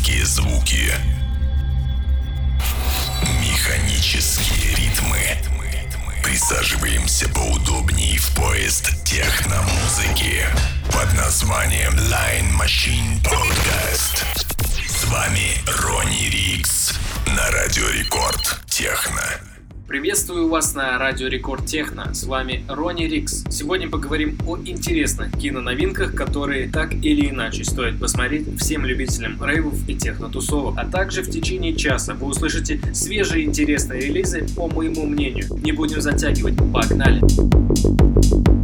Механические звуки. Механические ритмы. Присаживаемся поудобнее в поезд техномузыки под названием Line Machine Podcast. С вами Ронни Рикс на Радио Рекорд Техно. Приветствую вас на Радио Рекорд Техно. С вами Ронни Рикс. Сегодня поговорим о интересных киноновинках, которые так или иначе стоит посмотреть всем любителям рейвов и техно-тусовок. А также в течение часа вы услышите свежие интересные релизы, по моему мнению. Не будем затягивать. Погнали!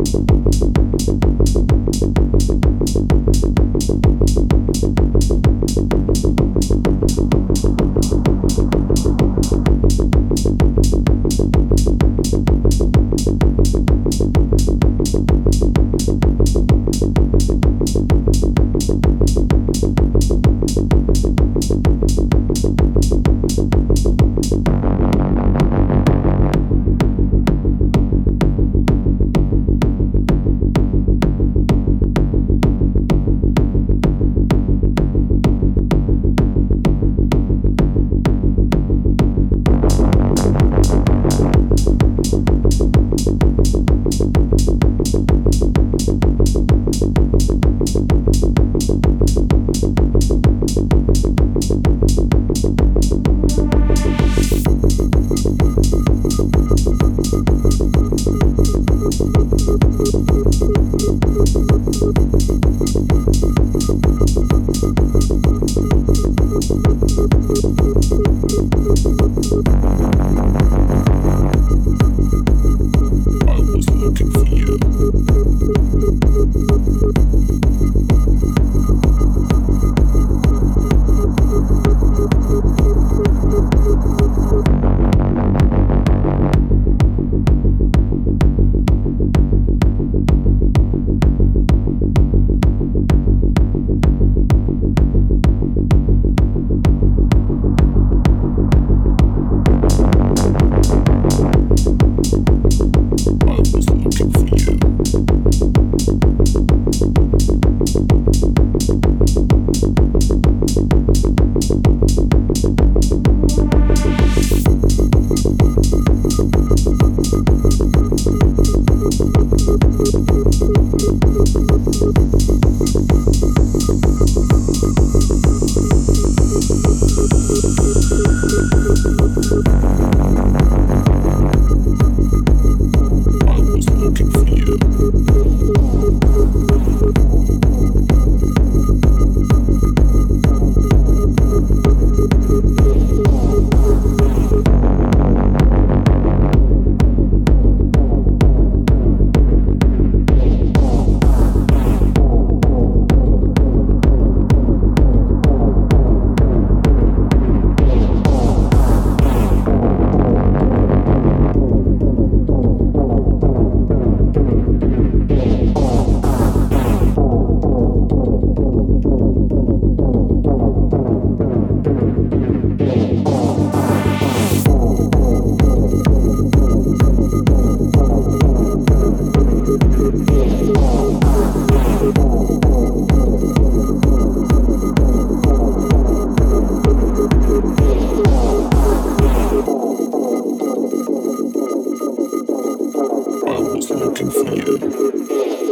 лучшие looking for you.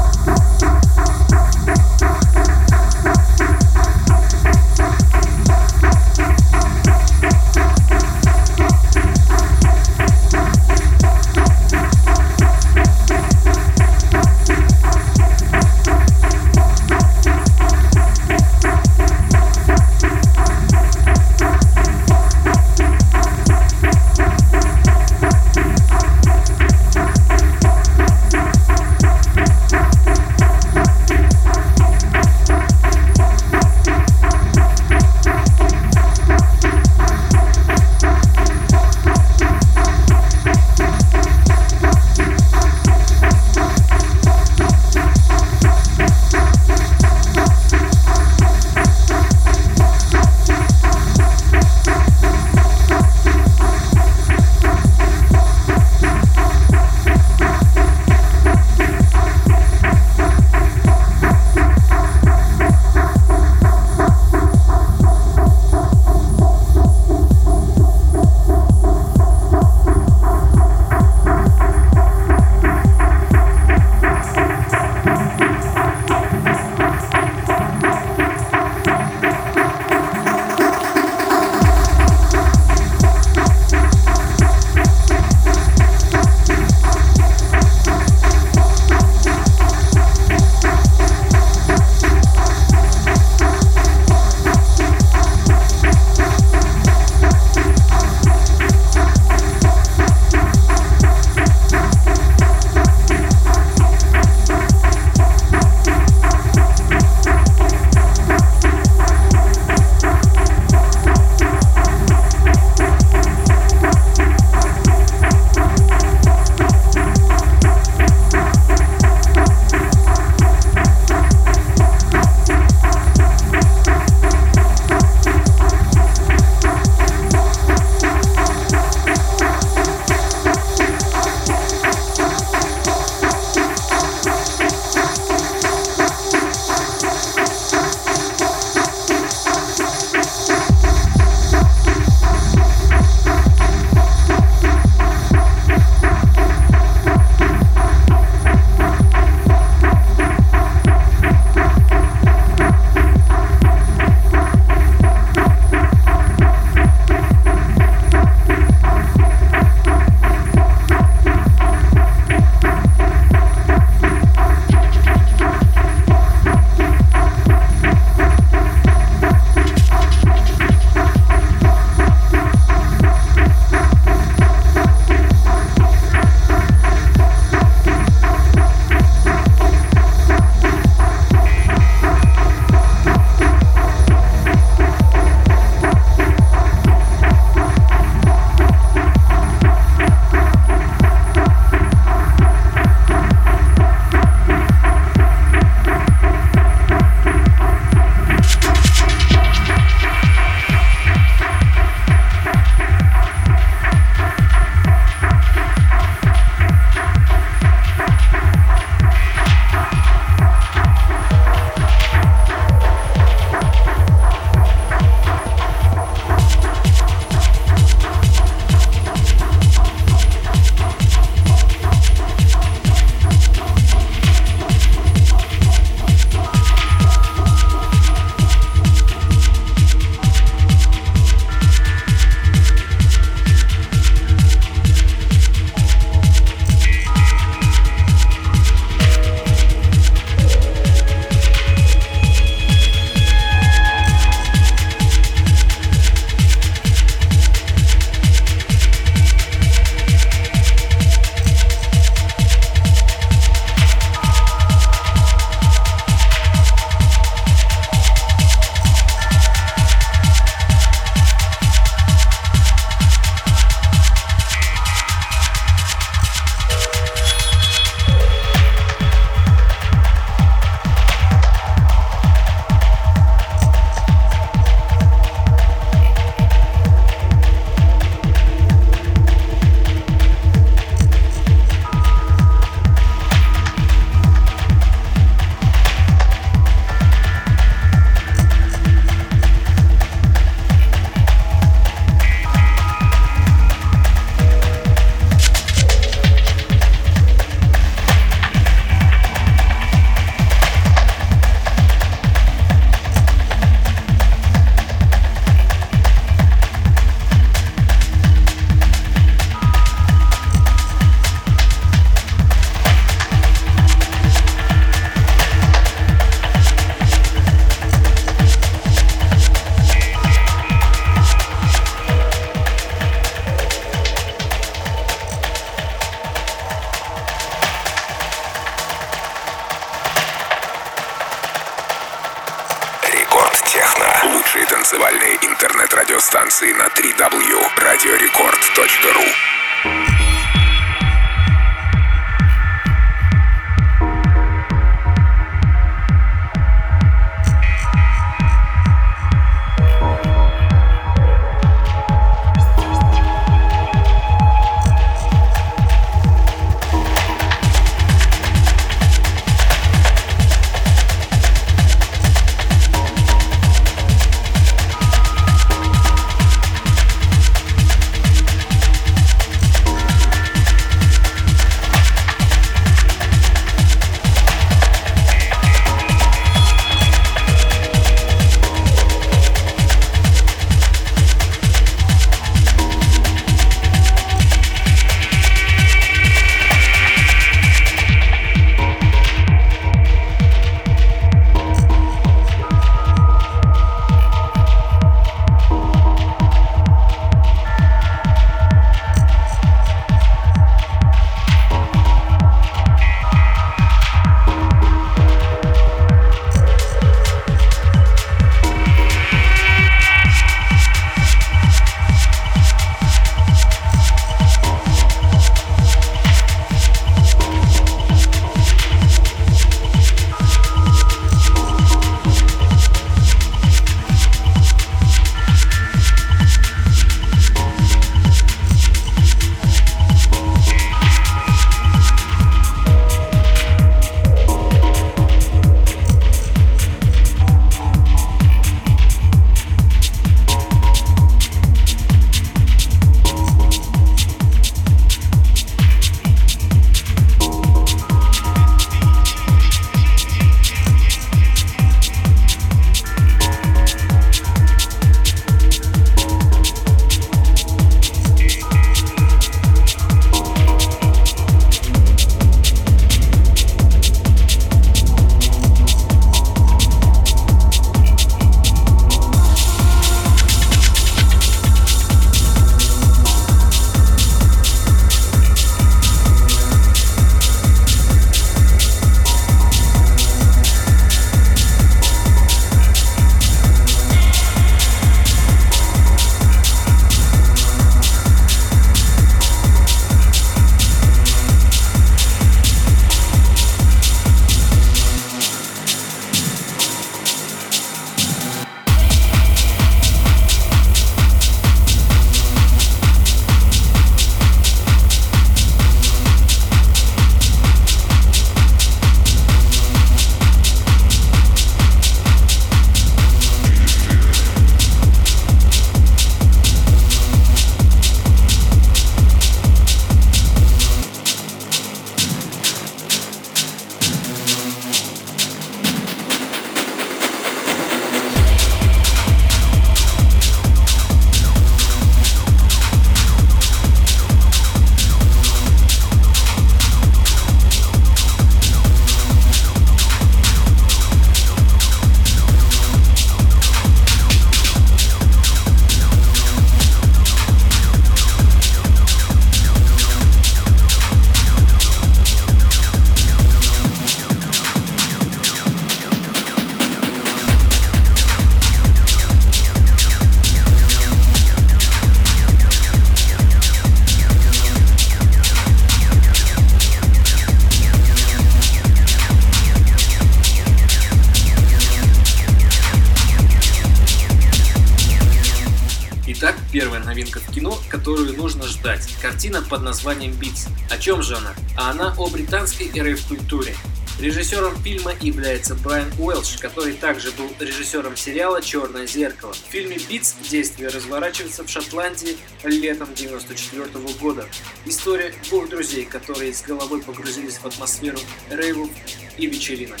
Картина под названием «Beats». О чем же она? А она о британской рейв-культуре. Режиссером фильма является Брайан Уэлш, который также был режиссером сериала «Черное зеркало». В фильме «Beats» действие разворачивается в Шотландии летом 1994 -го года. История двух друзей, которые с головой погрузились в атмосферу рейвов и вечеринок.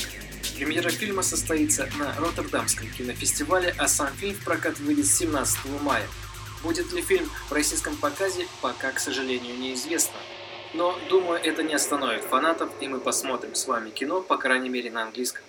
Премьера фильма состоится на Роттердамском кинофестивале, а сам фильм в прокат выйдет 17 мая. Будет ли фильм в российском показе, пока, к сожалению, неизвестно. Но, думаю, это не остановит фанатов, и мы посмотрим с вами кино, по крайней мере, на английском.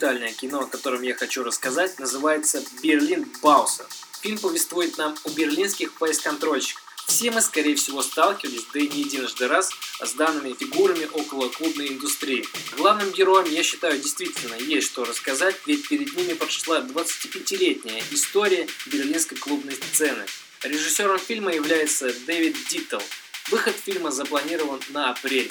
Документальное кино, о котором я хочу рассказать, называется «Берлин Бауса». Фильм повествует нам о берлинских пояс-контрольщиках. Все мы, скорее всего, сталкивались, да и не единожды раз, с данными фигурами около клубной индустрии. Главным героям, я считаю, действительно есть что рассказать, ведь перед ними прошла 25-летняя история берлинской клубной сцены. Режиссером фильма является Дэвид Диттл. Выход фильма запланирован на апрель.